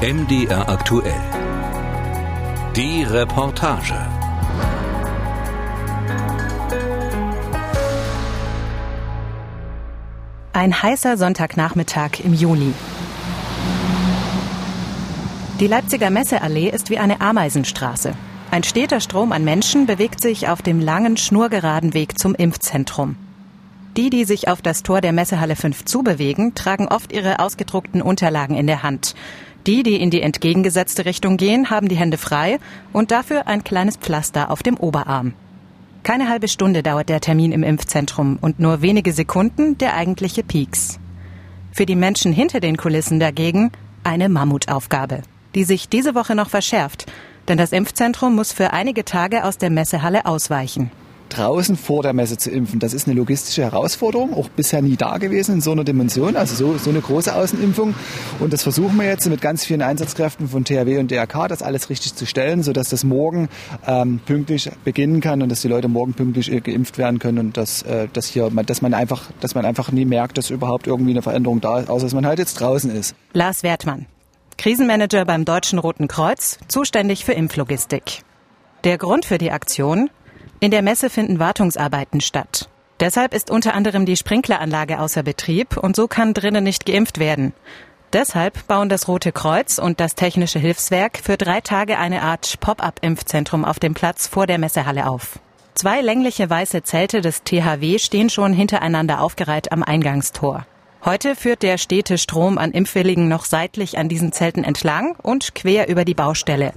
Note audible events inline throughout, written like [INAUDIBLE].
MDR aktuell. Die Reportage. Ein heißer Sonntagnachmittag im Juli. Die Leipziger Messeallee ist wie eine Ameisenstraße. Ein steter Strom an Menschen bewegt sich auf dem langen, schnurgeraden Weg zum Impfzentrum. Die, die sich auf das Tor der Messehalle 5 zubewegen, tragen oft ihre ausgedruckten Unterlagen in der Hand. Die, die in die entgegengesetzte Richtung gehen, haben die Hände frei und dafür ein kleines Pflaster auf dem Oberarm. Keine halbe Stunde dauert der Termin im Impfzentrum und nur wenige Sekunden der eigentliche Peaks. Für die Menschen hinter den Kulissen dagegen eine Mammutaufgabe, die sich diese Woche noch verschärft, denn das Impfzentrum muss für einige Tage aus der Messehalle ausweichen draußen vor der Messe zu impfen. Das ist eine logistische Herausforderung, auch bisher nie da gewesen in so einer Dimension, also so, so eine große Außenimpfung. Und das versuchen wir jetzt mit ganz vielen Einsatzkräften von THW und DRK, das alles richtig zu stellen, sodass das morgen ähm, pünktlich beginnen kann und dass die Leute morgen pünktlich äh, geimpft werden können und dass, äh, dass hier, dass man einfach, dass man einfach nie merkt, dass überhaupt irgendwie eine Veränderung da ist, außer dass man halt jetzt draußen ist. Lars Wertmann, Krisenmanager beim Deutschen Roten Kreuz, zuständig für Impflogistik. Der Grund für die Aktion? In der Messe finden Wartungsarbeiten statt. Deshalb ist unter anderem die Sprinkleranlage außer Betrieb und so kann drinnen nicht geimpft werden. Deshalb bauen das Rote Kreuz und das Technische Hilfswerk für drei Tage eine Art Pop-up-Impfzentrum auf dem Platz vor der Messehalle auf. Zwei längliche weiße Zelte des THW stehen schon hintereinander aufgereiht am Eingangstor. Heute führt der stete Strom an Impfwilligen noch seitlich an diesen Zelten entlang und quer über die Baustelle.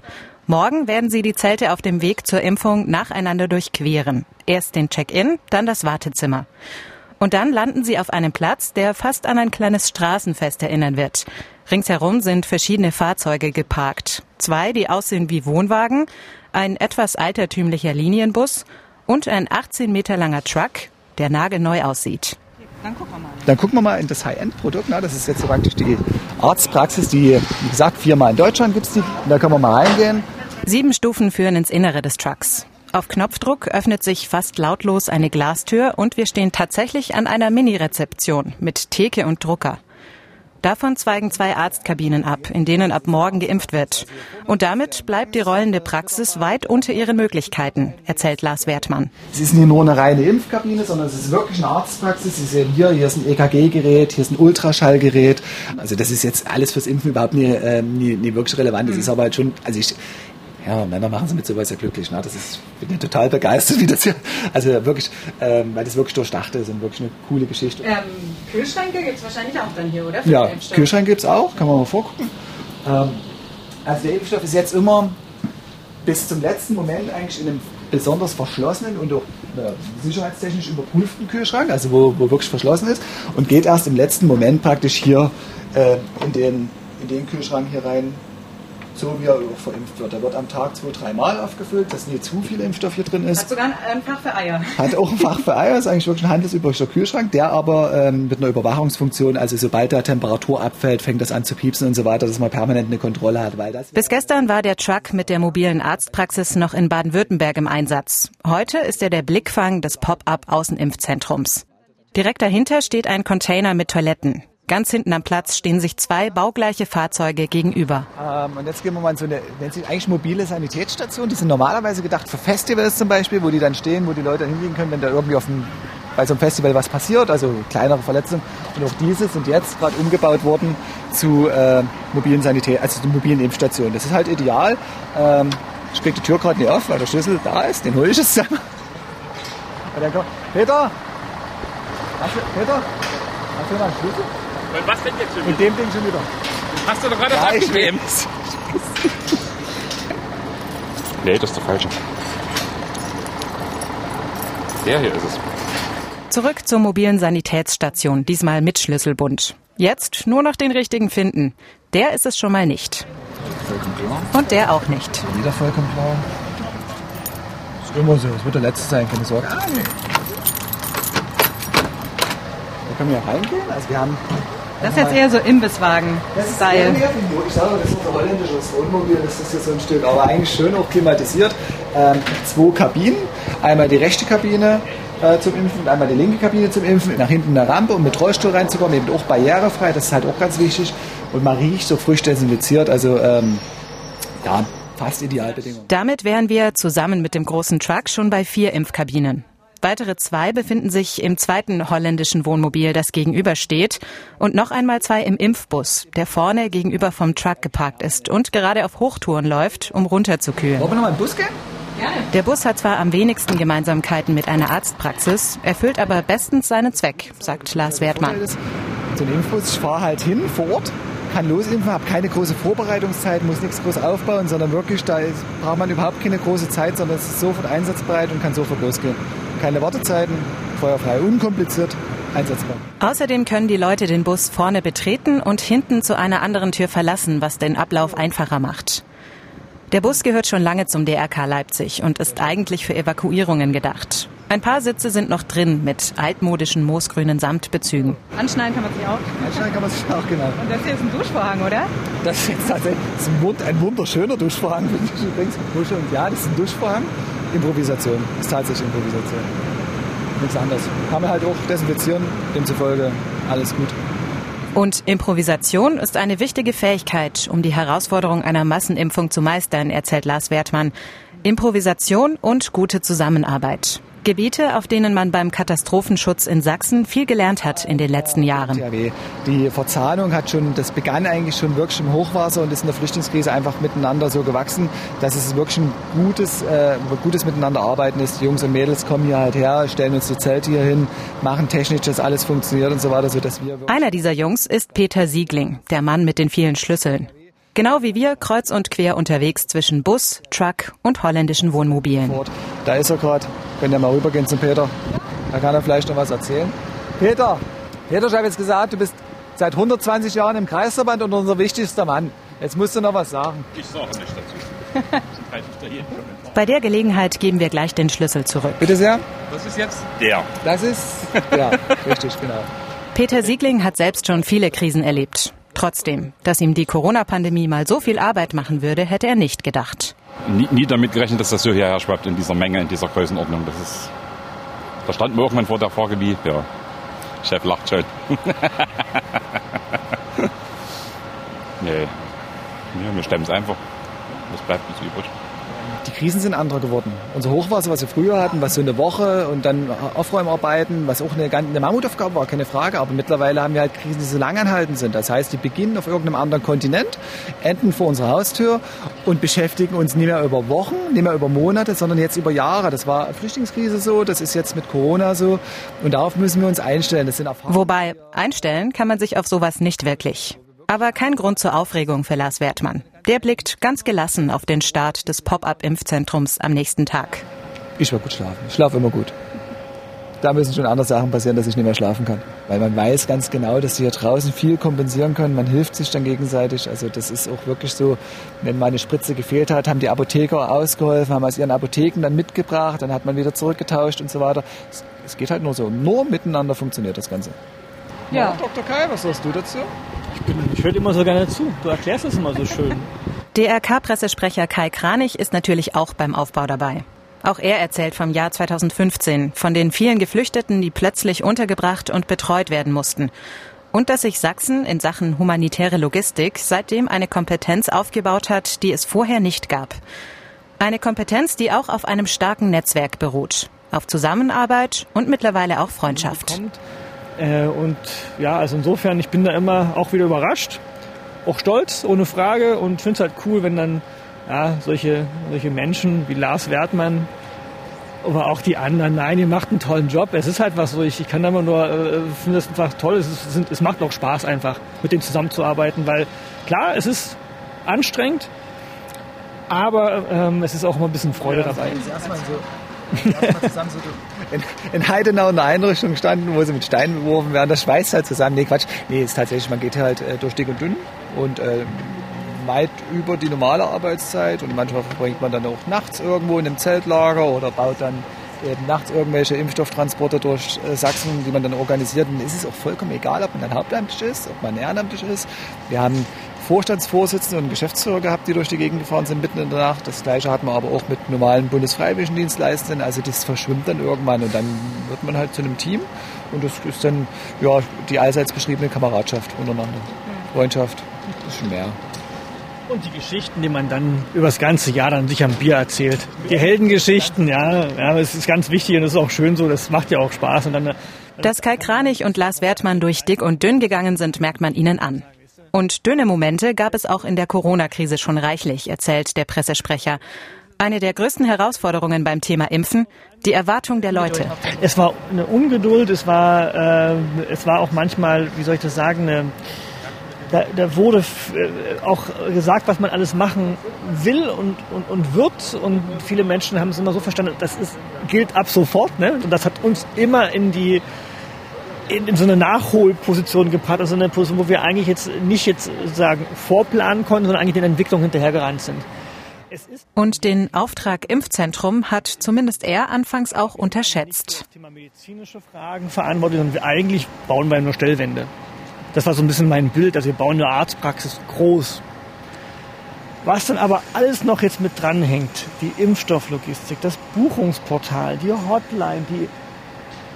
Morgen werden sie die Zelte auf dem Weg zur Impfung nacheinander durchqueren. Erst den Check-in, dann das Wartezimmer. Und dann landen sie auf einem Platz, der fast an ein kleines Straßenfest erinnern wird. Ringsherum sind verschiedene Fahrzeuge geparkt. Zwei, die aussehen wie Wohnwagen, ein etwas altertümlicher Linienbus und ein 18 Meter langer Truck, der nagelneu aussieht. Dann gucken wir mal. Dann gucken wir mal in das High-End-Produkt. Das ist jetzt praktisch die Arztpraxis, die, wie gesagt, viermal in Deutschland gibt es die. Da können wir mal reingehen. Sieben Stufen führen ins Innere des Trucks. Auf Knopfdruck öffnet sich fast lautlos eine Glastür und wir stehen tatsächlich an einer Mini-Rezeption mit Theke und Drucker. Davon zweigen zwei Arztkabinen ab, in denen ab morgen geimpft wird. Und damit bleibt die rollende Praxis weit unter ihren Möglichkeiten, erzählt Lars Wertmann. Es ist nicht nur eine reine Impfkabine, sondern es ist wirklich eine Arztpraxis. Sie sehen hier, hier ist ein EKG-Gerät, hier ist ein Ultraschallgerät. Also das ist jetzt alles fürs Impfen überhaupt nie, äh, nie, nie wirklich relevant. Das ist aber halt schon, also ich, ja, Männer machen sie mit sowas ja glücklich. Ne? Das ist, ich bin total begeistert, wie das hier, also wirklich, ähm, weil das wirklich durchdacht ist und wirklich eine coole Geschichte. Ähm, Kühlschränke gibt es wahrscheinlich auch dann hier, oder? Für ja, Kühlschränke gibt es auch, kann man mal vorgucken. Ähm, also der Impfstoff ist jetzt immer bis zum letzten Moment eigentlich in einem besonders verschlossenen und auch äh, sicherheitstechnisch überprüften Kühlschrank, also wo, wo wirklich verschlossen ist und geht erst im letzten Moment praktisch hier äh, in, den, in den Kühlschrank hier rein, so wie er auch verimpft wird. Er wird am Tag zwei, dreimal aufgefüllt, dass nie zu viel Impfstoff hier drin ist. Hat sogar ein Fach für Eier. Hat auch ein Fach für Eier, ist eigentlich wirklich ein handelsüblicher Kühlschrank, der aber ähm, mit einer Überwachungsfunktion, also sobald da Temperatur abfällt, fängt das an zu piepsen und so weiter, dass man permanent eine Kontrolle hat. Weil das Bis gestern war der Truck mit der mobilen Arztpraxis noch in Baden-Württemberg im Einsatz. Heute ist er der Blickfang des Pop-up-Außenimpfzentrums. Direkt dahinter steht ein Container mit Toiletten. Ganz hinten am Platz stehen sich zwei baugleiche Fahrzeuge gegenüber. Ähm, und jetzt gehen wir mal in so eine, nennt sich eigentlich mobile Sanitätsstation. Die sind normalerweise gedacht für Festivals zum Beispiel, wo die dann stehen, wo die Leute hingehen können, wenn da irgendwie auf dem, bei so einem Festival was passiert, also kleinere Verletzungen. Und auch diese sind jetzt gerade umgebaut worden zu äh, mobilen Sanität, also zu mobilen Impfstationen. Das ist halt ideal. Ähm, ich kriege die Tür gerade nicht auf, weil der Schlüssel da ist. Den hole ich jetzt. Und dann kommt, Peter! Hast du, Peter? Hast du noch einen Schlüssel? Und was denn jetzt schon wieder? Mit dem Ding schon wieder. Hast du doch gerade ja, abgegeben. nee, das ist der falsche. Der hier ist es. Zurück zur mobilen Sanitätsstation, diesmal mit Schlüsselbund. Jetzt nur noch den richtigen finden. Der ist es schon mal nicht. Und der auch nicht. Wieder vollkommen klar. Ist immer so. Es wird der letzte sein, keine Sorge. Da können wir reingehen. Also wir haben das ist jetzt eher so Imbisswagen-Style. Ich sage, das ist unser holländisches Wohnmobil, das ist hier so ein Stück, aber eigentlich schön auch klimatisiert. Ähm, zwei Kabinen, einmal die rechte Kabine äh, zum Impfen, einmal die linke Kabine zum Impfen, nach hinten eine Rampe, um mit Rollstuhl reinzukommen, eben auch barrierefrei, das ist halt auch ganz wichtig. Und man riecht so frisch desinfiziert, also ähm, ja, fast Idealbedingungen. Damit wären wir zusammen mit dem großen Truck schon bei vier Impfkabinen. Weitere zwei befinden sich im zweiten holländischen Wohnmobil, das gegenübersteht. Und noch einmal zwei im Impfbus, der vorne gegenüber vom Truck geparkt ist und gerade auf Hochtouren läuft, um runterzukühlen. Wollen wir nochmal in den Bus gehen? Der Bus hat zwar am wenigsten Gemeinsamkeiten mit einer Arztpraxis, erfüllt aber bestens seinen Zweck, sagt Lars Wertmann. So ein Impfbus, ich fahre halt hin vor Ort, kann losimpfen, habe keine große Vorbereitungszeit, muss nichts groß aufbauen, sondern wirklich, da braucht man überhaupt keine große Zeit, sondern es ist sofort einsatzbereit und kann sofort losgehen. Keine Wartezeiten, feuerfrei, unkompliziert, einsatzbar. Außerdem können die Leute den Bus vorne betreten und hinten zu einer anderen Tür verlassen, was den Ablauf einfacher macht. Der Bus gehört schon lange zum DRK Leipzig und ist eigentlich für Evakuierungen gedacht. Ein paar Sitze sind noch drin mit altmodischen moosgrünen Samtbezügen. Anschneiden kann man sich auch. Anscheinend kann man sich auch, genau. Und das hier ist ein Duschvorhang, oder? Das ist tatsächlich ein, wund- ein wunderschöner Duschvorhang, finde ich übrigens. Muschel und ja, das ist ein Duschvorhang. Improvisation. Ist tatsächlich Improvisation. Nichts anderes. Kann man halt auch desinfizieren, demzufolge alles gut. Und Improvisation ist eine wichtige Fähigkeit, um die Herausforderung einer Massenimpfung zu meistern, erzählt Lars Wertmann. Improvisation und gute Zusammenarbeit. Gebiete, auf denen man beim Katastrophenschutz in Sachsen viel gelernt hat in den letzten Jahren. Die Verzahnung hat schon, das begann eigentlich schon wirklich im Hochwasser und ist in der Flüchtlingskrise einfach miteinander so gewachsen, dass es wirklich ein gutes, äh, gutes Miteinander arbeiten ist. Die Jungs und Mädels kommen hier halt her, stellen uns die Zelte hier hin, machen technisch, dass alles funktioniert und so weiter, sodass wir Einer dieser Jungs ist Peter Siegling, der Mann mit den vielen Schlüsseln. Genau wie wir kreuz und quer unterwegs zwischen Bus, Truck und holländischen Wohnmobilen. Da ist er gerade. Könnt ihr mal rübergehen zum Peter? Da kann er vielleicht noch was erzählen. Peter, Peter, ich habe jetzt gesagt, du bist seit 120 Jahren im Kreisverband und unser wichtigster Mann. Jetzt musst du noch was sagen. Ich sage nicht dazu. [LAUGHS] Bei der Gelegenheit geben wir gleich den Schlüssel zurück. Bitte sehr. Das ist jetzt der. Das ist, [LAUGHS] ja, richtig, genau. Peter Siegling hat selbst schon viele Krisen erlebt. Trotzdem, dass ihm die Corona-Pandemie mal so viel Arbeit machen würde, hätte er nicht gedacht. Nie, nie damit gerechnet, dass das so hierher schwappt in dieser Menge, in dieser Größenordnung. Das ist. Da standen wir irgendwann vor der Frage wie, ja, Chef lacht schon. [LAUGHS] nee. Ja, wir stemmen es einfach. Was bleibt uns übrig? Die Krisen sind andere geworden. Unser Hochwasser, was wir früher hatten, was so eine Woche und dann Aufräumarbeiten, was auch eine, eine Mammutaufgabe war, keine Frage. Aber mittlerweile haben wir halt Krisen, die so lang anhalten sind. Das heißt, die beginnen auf irgendeinem anderen Kontinent, enden vor unserer Haustür und beschäftigen uns nicht mehr über Wochen, nicht mehr über Monate, sondern jetzt über Jahre. Das war Flüchtlingskrise so, das ist jetzt mit Corona so. Und darauf müssen wir uns einstellen. Das sind Erfahrungen. Wobei, einstellen kann man sich auf sowas nicht wirklich. Aber kein Grund zur Aufregung für Lars Wertmann. Der blickt ganz gelassen auf den Start des Pop-up-Impfzentrums am nächsten Tag. Ich will gut schlafen. Ich schlafe immer gut. Da müssen schon andere Sachen passieren, dass ich nicht mehr schlafen kann. Weil man weiß ganz genau, dass sie hier draußen viel kompensieren können. Man hilft sich dann gegenseitig. Also das ist auch wirklich so, wenn mal eine Spritze gefehlt hat, haben die Apotheker ausgeholfen, haben aus ihren Apotheken dann mitgebracht, dann hat man wieder zurückgetauscht und so weiter. Es, es geht halt nur so. Nur miteinander funktioniert das Ganze. Ja. Dr. Kai, was sagst du dazu? Ich höre immer so gerne zu. Du erklärst es immer so schön. DRK-Pressesprecher Kai Kranich ist natürlich auch beim Aufbau dabei. Auch er erzählt vom Jahr 2015, von den vielen Geflüchteten, die plötzlich untergebracht und betreut werden mussten. Und dass sich Sachsen in Sachen humanitäre Logistik seitdem eine Kompetenz aufgebaut hat, die es vorher nicht gab. Eine Kompetenz, die auch auf einem starken Netzwerk beruht. Auf Zusammenarbeit und mittlerweile auch Freundschaft. Äh, und ja, also insofern, ich bin da immer auch wieder überrascht. Auch stolz, ohne Frage. Und finde es halt cool, wenn dann ja, solche, solche Menschen wie Lars Wertmann aber auch die anderen, nein, ihr macht einen tollen Job. Es ist halt was so, ich, ich kann da immer nur, äh, finde es einfach toll. Es, ist, sind, es macht auch Spaß einfach, mit denen zusammenzuarbeiten, weil klar, es ist anstrengend, aber ähm, es ist auch immer ein bisschen Freude dabei. Zusammen so in, in Heidenau in einer Einrichtung standen, wo sie mit Steinen beworfen werden. Das schweißt halt zusammen. Nee, Quatsch. Nee, ist tatsächlich, man geht halt äh, durch dick und dünn und äh, weit über die normale Arbeitszeit und manchmal verbringt man dann auch nachts irgendwo in einem Zeltlager oder baut dann eben nachts irgendwelche Impfstofftransporte durch äh, Sachsen, die man dann organisiert. Und es ist auch vollkommen egal, ob man dann hauptamtlich ist, ob man ehrenamtlich ist. Wir haben Vorstandsvorsitzende und Geschäftsführer gehabt, die durch die Gegend gefahren sind mitten in der Nacht. Das gleiche hat man aber auch mit normalen Bundesfreiwilligendienstleistenden. Also das verschwimmt dann irgendwann und dann wird man halt zu einem Team und das ist dann ja die allseits beschriebene Kameradschaft untereinander. Freundschaft, das ist schon mehr. Und die Geschichten, die man dann über das ganze Jahr dann sich am Bier erzählt. Die Heldengeschichten, ja, ja, das ist ganz wichtig und das ist auch schön so, das macht ja auch Spaß. Und dann, Dass Kai Kranich und Lars Wertmann durch dick und dünn gegangen sind, merkt man ihnen an. Und dünne Momente gab es auch in der Corona-Krise schon reichlich, erzählt der Pressesprecher. Eine der größten Herausforderungen beim Thema Impfen, die Erwartung der Leute. Es war eine Ungeduld, es war, äh, es war auch manchmal, wie soll ich das sagen, eine, da, da wurde äh, auch gesagt, was man alles machen will und, und, und wird. Und viele Menschen haben es immer so verstanden, das ist, gilt ab sofort. Ne? Und das hat uns immer in die in, in so eine Nachholposition gebracht, also eine Position, wo wir eigentlich jetzt nicht jetzt sagen vorplanen konnten, sondern eigentlich den Entwicklungen hinterhergerannt sind. Und den Auftrag Impfzentrum hat zumindest er anfangs auch unterschätzt. Thema medizinische Fragen verantwortet und wir eigentlich bauen wir nur Stellwände. Das war so ein bisschen mein Bild, also wir bauen eine Arztpraxis groß. Was dann aber alles noch jetzt mit dranhängt, die Impfstofflogistik, das Buchungsportal, die Hotline, die,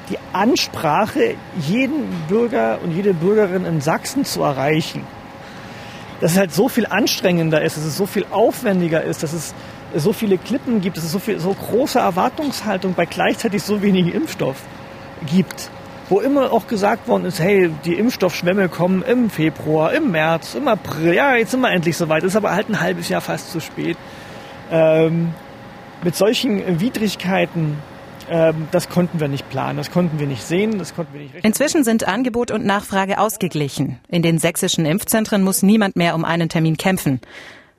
die Ansprache, jeden Bürger und jede Bürgerin in Sachsen zu erreichen, dass es halt so viel anstrengender ist, dass es so viel aufwendiger ist, dass es so viele Klippen gibt, dass es so viel so große Erwartungshaltung bei gleichzeitig so wenig Impfstoff gibt wo immer auch gesagt worden ist, hey, die Impfstoffschwämme kommen im Februar, im März, im April, ja, jetzt sind wir endlich soweit, ist aber halt ein halbes Jahr fast zu spät. Ähm, mit solchen Widrigkeiten, das konnten wir nicht planen, das konnten wir nicht sehen, das konnten wir nicht. Inzwischen sind Angebot und Nachfrage ausgeglichen. In den sächsischen Impfzentren muss niemand mehr um einen Termin kämpfen.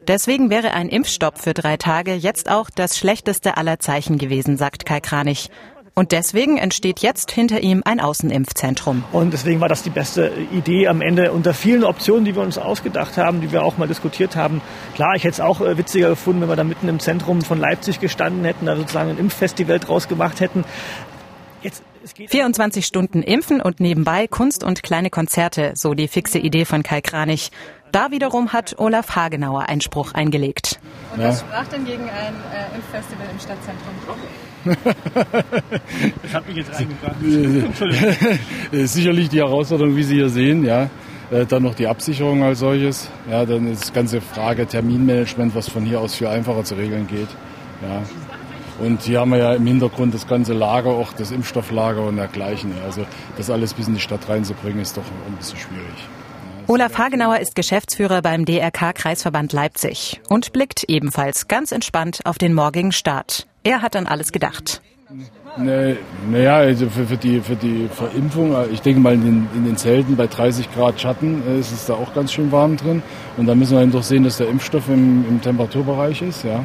Deswegen wäre ein Impfstopp für drei Tage jetzt auch das schlechteste aller Zeichen gewesen, sagt Kai Kranich. Und deswegen entsteht jetzt hinter ihm ein Außenimpfzentrum. Und deswegen war das die beste Idee am Ende unter vielen Optionen, die wir uns ausgedacht haben, die wir auch mal diskutiert haben. Klar, ich hätte es auch äh, witziger gefunden, wenn wir da mitten im Zentrum von Leipzig gestanden hätten, da sozusagen ein Impffestival draus gemacht hätten. Jetzt, 24 Stunden impfen und nebenbei Kunst und kleine Konzerte, so die fixe Idee von Kai Kranich. Da wiederum hat Olaf Hagenauer Einspruch eingelegt. Und was sprach denn gegen ein äh, Impffestival im Stadtzentrum? [LAUGHS] das hat mich jetzt reingebracht. Sicherlich die Herausforderung, wie Sie hier sehen, ja. Äh, dann noch die Absicherung als solches. Ja, dann ist die ganze Frage Terminmanagement, was von hier aus viel einfacher zu regeln geht. Ja. Und hier haben wir ja im Hintergrund das ganze Lager, auch das Impfstofflager und dergleichen. Also das alles bis in die Stadt reinzubringen, ist doch ein bisschen schwierig. Olaf Hagenauer ist Geschäftsführer beim DRK Kreisverband Leipzig und blickt ebenfalls ganz entspannt auf den morgigen Start. Er hat an alles gedacht. Naja, ne, also für, für, die, für die Verimpfung, äh, ich denke mal in den, in den Zelten bei 30 Grad Schatten äh, ist es da auch ganz schön warm drin. Und da müssen wir eben doch sehen, dass der Impfstoff im, im Temperaturbereich ist, ja.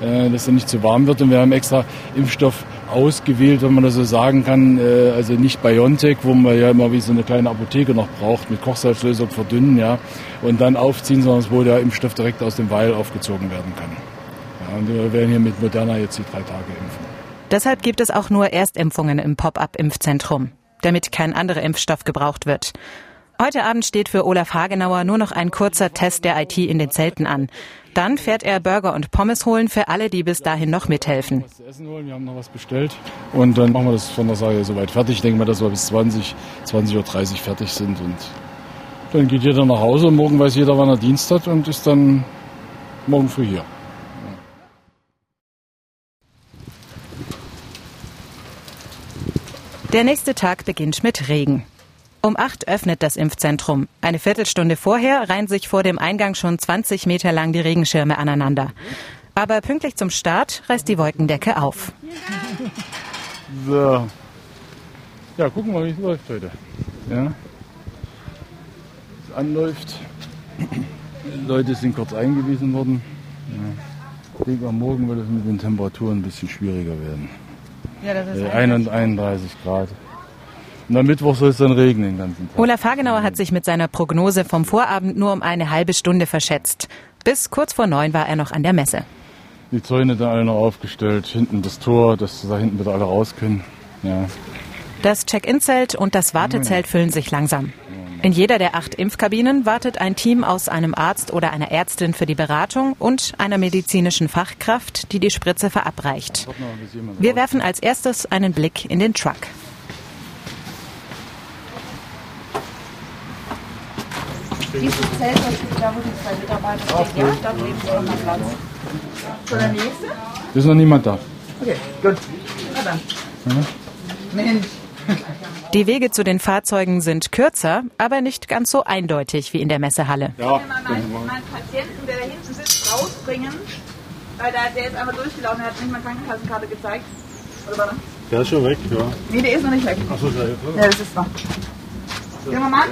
Äh, dass er nicht zu warm wird. Und wir haben extra Impfstoff ausgewählt, wenn man das so sagen kann. Äh, also nicht BioNTech, wo man ja immer wie so eine kleine Apotheke noch braucht, mit Kochsalzlösung verdünnen, ja, und dann aufziehen, sondern wo der Impfstoff direkt aus dem Weil aufgezogen werden kann. Ja, und wir werden hier mit Moderna jetzt die drei Tage impfen. Deshalb gibt es auch nur Erstimpfungen im Pop-up-Impfzentrum, damit kein anderer Impfstoff gebraucht wird. Heute Abend steht für Olaf Hagenauer nur noch ein kurzer Test der IT in den Zelten an. Dann fährt er Burger und Pommes holen für alle, die bis dahin noch mithelfen. Was zu essen holen, wir haben noch was bestellt und dann machen wir das von der Sache soweit fertig. Ich denke mal, dass wir bis 20, 20.30 Uhr fertig sind und dann geht jeder nach Hause und morgen weiß jeder, wann er Dienst hat und ist dann morgen früh hier. Der nächste Tag beginnt mit Regen. Um acht öffnet das Impfzentrum. Eine Viertelstunde vorher reihen sich vor dem Eingang schon 20 Meter lang die Regenschirme aneinander. Aber pünktlich zum Start reißt die Wolkendecke auf. So. Ja, gucken wir mal, wie es läuft heute. Ja. Es anläuft. Die Leute sind kurz eingewiesen worden. Ja. Ich denke, am Morgen wird es mit den Temperaturen ein bisschen schwieriger werden. Ja, das ist Äh, 31 Grad. Und am Mittwoch soll es dann regnen den ganzen Tag. Olaf Hagenauer hat sich mit seiner Prognose vom Vorabend nur um eine halbe Stunde verschätzt. Bis kurz vor neun war er noch an der Messe. Die Zäune da alle noch aufgestellt, hinten das Tor, dass da hinten bitte alle raus können. Ja. Das Check-in-Zelt und das Wartezelt füllen sich langsam. In jeder der acht Impfkabinen wartet ein Team aus einem Arzt oder einer Ärztin für die Beratung und einer medizinischen Fachkraft, die die Spritze verabreicht. Wir werfen als erstes einen Blick in den Truck. Dieses Zelt, da wo die zwei Mitarbeiter stehen, ja, da nehmen Sie nochmal Platz. So, der nächste? Ist noch niemand da. Okay, gut. Na dann. Mensch. Die Wege zu den Fahrzeugen sind kürzer, aber nicht ganz so eindeutig wie in der Messehalle. Ja, Mal meinen, meinen Patienten, der da hinten sitzt, rausbringen, weil der, der ist einmal durchgelaufen, der hat nicht mal Krankenkassenkarte gezeigt. Oder warte. Der ist schon weg, ja. Nee, der ist noch nicht weg. Achso, der ist Ja, das ist noch. Junger Mann?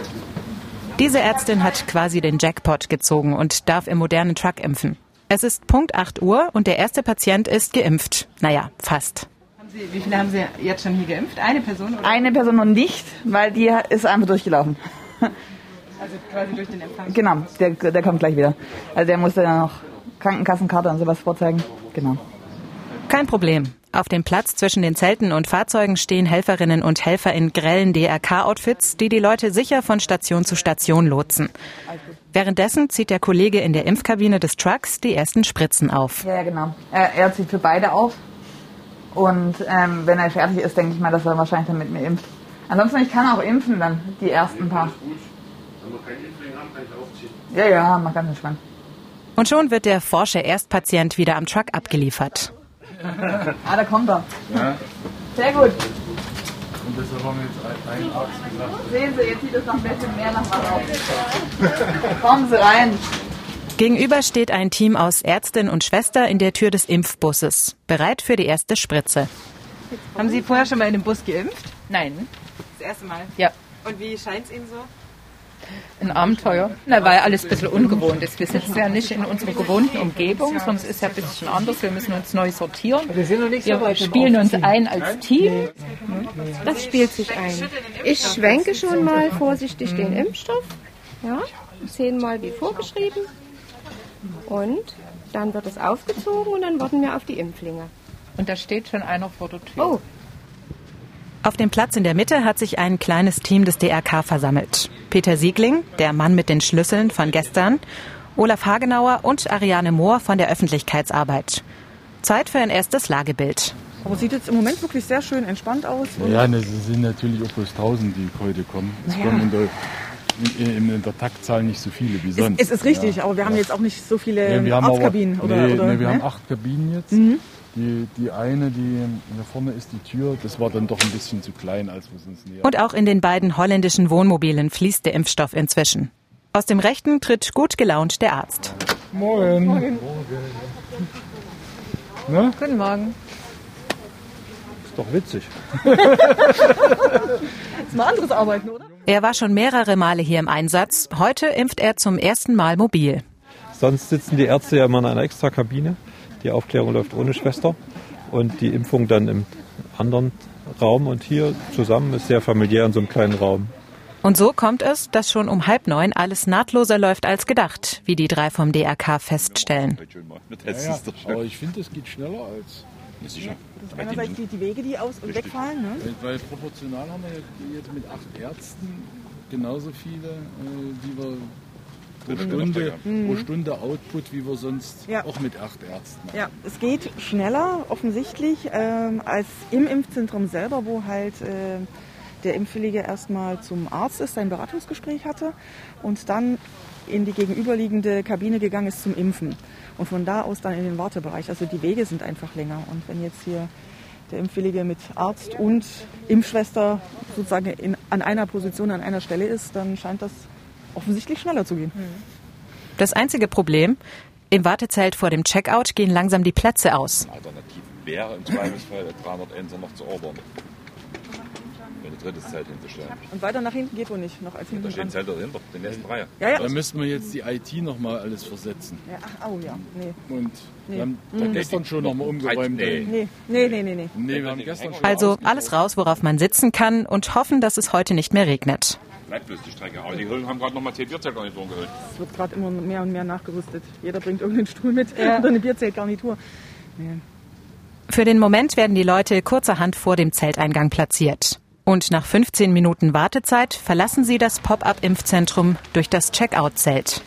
Diese Ärztin hat quasi den Jackpot gezogen und darf im modernen Truck impfen. Es ist Punkt 8 Uhr und der erste Patient ist geimpft. Naja, fast. Haben Sie, wie viele haben Sie jetzt schon hier geimpft? Eine Person? Oder? Eine Person noch nicht, weil die ist einfach durchgelaufen. Also quasi durch den Empfang. Genau, der, der kommt gleich wieder. Also der musste dann noch Krankenkassenkarte und sowas vorzeigen. Genau. Kein Problem. Auf dem Platz zwischen den Zelten und Fahrzeugen stehen Helferinnen und Helfer in grellen DRK-Outfits, die die Leute sicher von Station zu Station lotsen. Währenddessen zieht der Kollege in der Impfkabine des Trucks die ersten Spritzen auf. Ja, genau. Er, er zieht für beide auf. Und ähm, wenn er fertig ist, denke ich mal, dass er wahrscheinlich dann mit mir impft. Ansonsten, ich kann auch impfen dann, die ersten paar. Ja, ja, mach ganz entspannt. Und schon wird der forsche Erstpatient wieder am Truck abgeliefert. Ah, da kommt er. Sehr gut. Und deshalb haben wir jetzt einen Arzt gesagt. Sehen Sie, jetzt sieht es noch ein bisschen mehr nach was aus. Kommen Sie rein. Gegenüber steht ein Team aus Ärztin und Schwester in der Tür des Impfbusses, bereit für die erste Spritze. Haben Sie vorher schon mal in dem Bus geimpft? Nein, Das erste Mal. ja, Und wie scheint es Ihnen so? Ein Abenteuer. Na, weil alles ein bisschen ungewohnt ist. Wir sitzen ja nicht in unserer gewohnten Umgebung, sondern es ist ja ein bisschen anders. Wir müssen uns neu sortieren. Wir spielen uns ein als Team. Das spielt sich ein. Ich schwenke schon mal vorsichtig den Impfstoff. Ja, zehnmal wie vorgeschrieben. Und dann wird es aufgezogen und dann warten wir auf die Impflinge. Und da steht schon einer vor der Tür. Oh, Auf dem Platz in der Mitte hat sich ein kleines Team des DRK versammelt. Peter Siegling, der Mann mit den Schlüsseln von gestern, Olaf Hagenauer und Ariane Mohr von der Öffentlichkeitsarbeit. Zeit für ein erstes Lagebild. Aber sieht jetzt im Moment wirklich sehr schön entspannt aus. Ja, ne, es sind natürlich auch bloß 1000, die heute kommen. Es kommen in der, in, in der Taktzahl nicht so viele wie sonst. Es ist richtig, ja. aber wir haben jetzt auch nicht so viele Ja, wir haben Arztkabinen. aber, oder, nee, oder, nee, wir ne? haben acht Kabinen jetzt. Die, die eine, die da vorne ist die Tür, das war dann doch ein bisschen zu klein, als wir es uns näher. Und auch in den beiden holländischen Wohnmobilen fließt der Impfstoff inzwischen. Aus dem rechten tritt gut gelaunt der Arzt. Morgen. Morgen. Ne? guten Morgen. Ist doch witzig. [LAUGHS] ist mal anderes Arbeiten, oder? Er war schon mehrere Male hier im Einsatz. Heute impft er zum ersten Mal mobil. Sonst sitzen die Ärzte ja immer in einer extra Kabine. Die Aufklärung läuft ohne Schwester und die Impfung dann im anderen Raum. Und hier zusammen ist sehr familiär in so einem kleinen Raum. Und so kommt es, dass schon um halb neun alles nahtloser läuft als gedacht, wie die drei vom DRK feststellen. Ja, ja. Aber ich finde, es geht schneller als. Einerseits die, die Wege, die aus und wegfallen. Ne? Weil, weil proportional haben wir ja jetzt mit acht Ärzten genauso viele, äh, wie wir pro Stunde, pro Stunde Output, wie wir sonst Ja. auch mit acht Ärzten haben. Ja, es geht schneller offensichtlich ähm, als im Impfzentrum selber, wo halt äh, der Impfwillige erstmal zum Arzt ist, sein Beratungsgespräch hatte und dann in die gegenüberliegende Kabine gegangen ist zum Impfen. Und von da aus dann in den Wartebereich. Also die Wege sind einfach länger. Und wenn jetzt hier der Impfwillige mit Arzt und Impfschwester sozusagen in, an einer Position, an einer Stelle ist, dann scheint das offensichtlich schneller zu gehen. Das einzige Problem, im Wartezelt vor dem Checkout gehen langsam die Plätze aus. Alternativ wäre im Zweifelsfall der 301 noch zu ordern. Für ein drittes Zelt hinzustellen. Und weiter nach hinten geht wohl nicht, noch als Da hinten steht ein dran. Zelt dahinter, den nächsten Reihe. Ja, ja. Da müssten wir jetzt die IT nochmal alles versetzen. ja ach, oh ja, nee. Und Nee. wir haben da gestern schon nochmal umgeräumt. Nee. Nee, nee, nee, nee, nee. Nee, wir haben gestern schon Also alles raus, worauf man sitzen kann und hoffen, dass es heute nicht mehr regnet. Bleibt bloß die Strecke. Aber die Hüllen haben gerade nochmal 10 Bierzeltgarnituren geholt. Es wird gerade immer mehr und mehr nachgerüstet. Jeder bringt irgendeinen Stuhl mit oder [LAUGHS] eine Bierzeltgarnitur. Nee. Für den Moment werden die Leute kurzerhand vor dem Zelteingang platziert. Und nach 15 Minuten Wartezeit verlassen sie das Pop-up-Impfzentrum durch das Checkout-Zelt.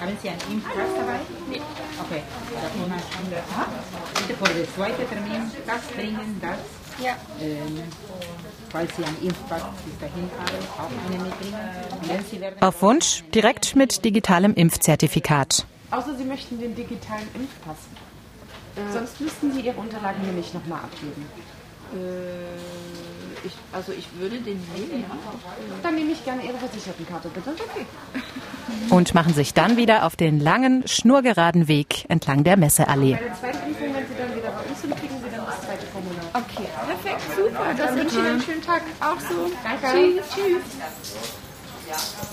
Haben Sie einen Impfpass dabei? Nee. Okay. Bitte vor der zweiten Termin das bringen, das. Ja. Ähm, falls Sie einen Impfpass bis dahin haben, auch eine mitbringen. Auf Wunsch direkt mit digitalem Impfzertifikat. Außer Sie möchten den digitalen Impfpass. Sonst müssten Sie Ihre Unterlagen nämlich nochmal abgeben. Äh, ich, also ich würde den nehmen, ja. Dann nehme ich gerne Ihre Versichertenkarte, bitte. Okay. Und machen sich dann wieder auf den langen, schnurgeraden Weg entlang der Messeallee. Bei der zweiten Impfung, wenn Sie dann wieder bei uns sind, kriegen Sie dann das zweite Formular. Okay, perfekt, super. Das wünsche ich einen schönen Tag. Auch so. Danke. Tschüss. Tschüss.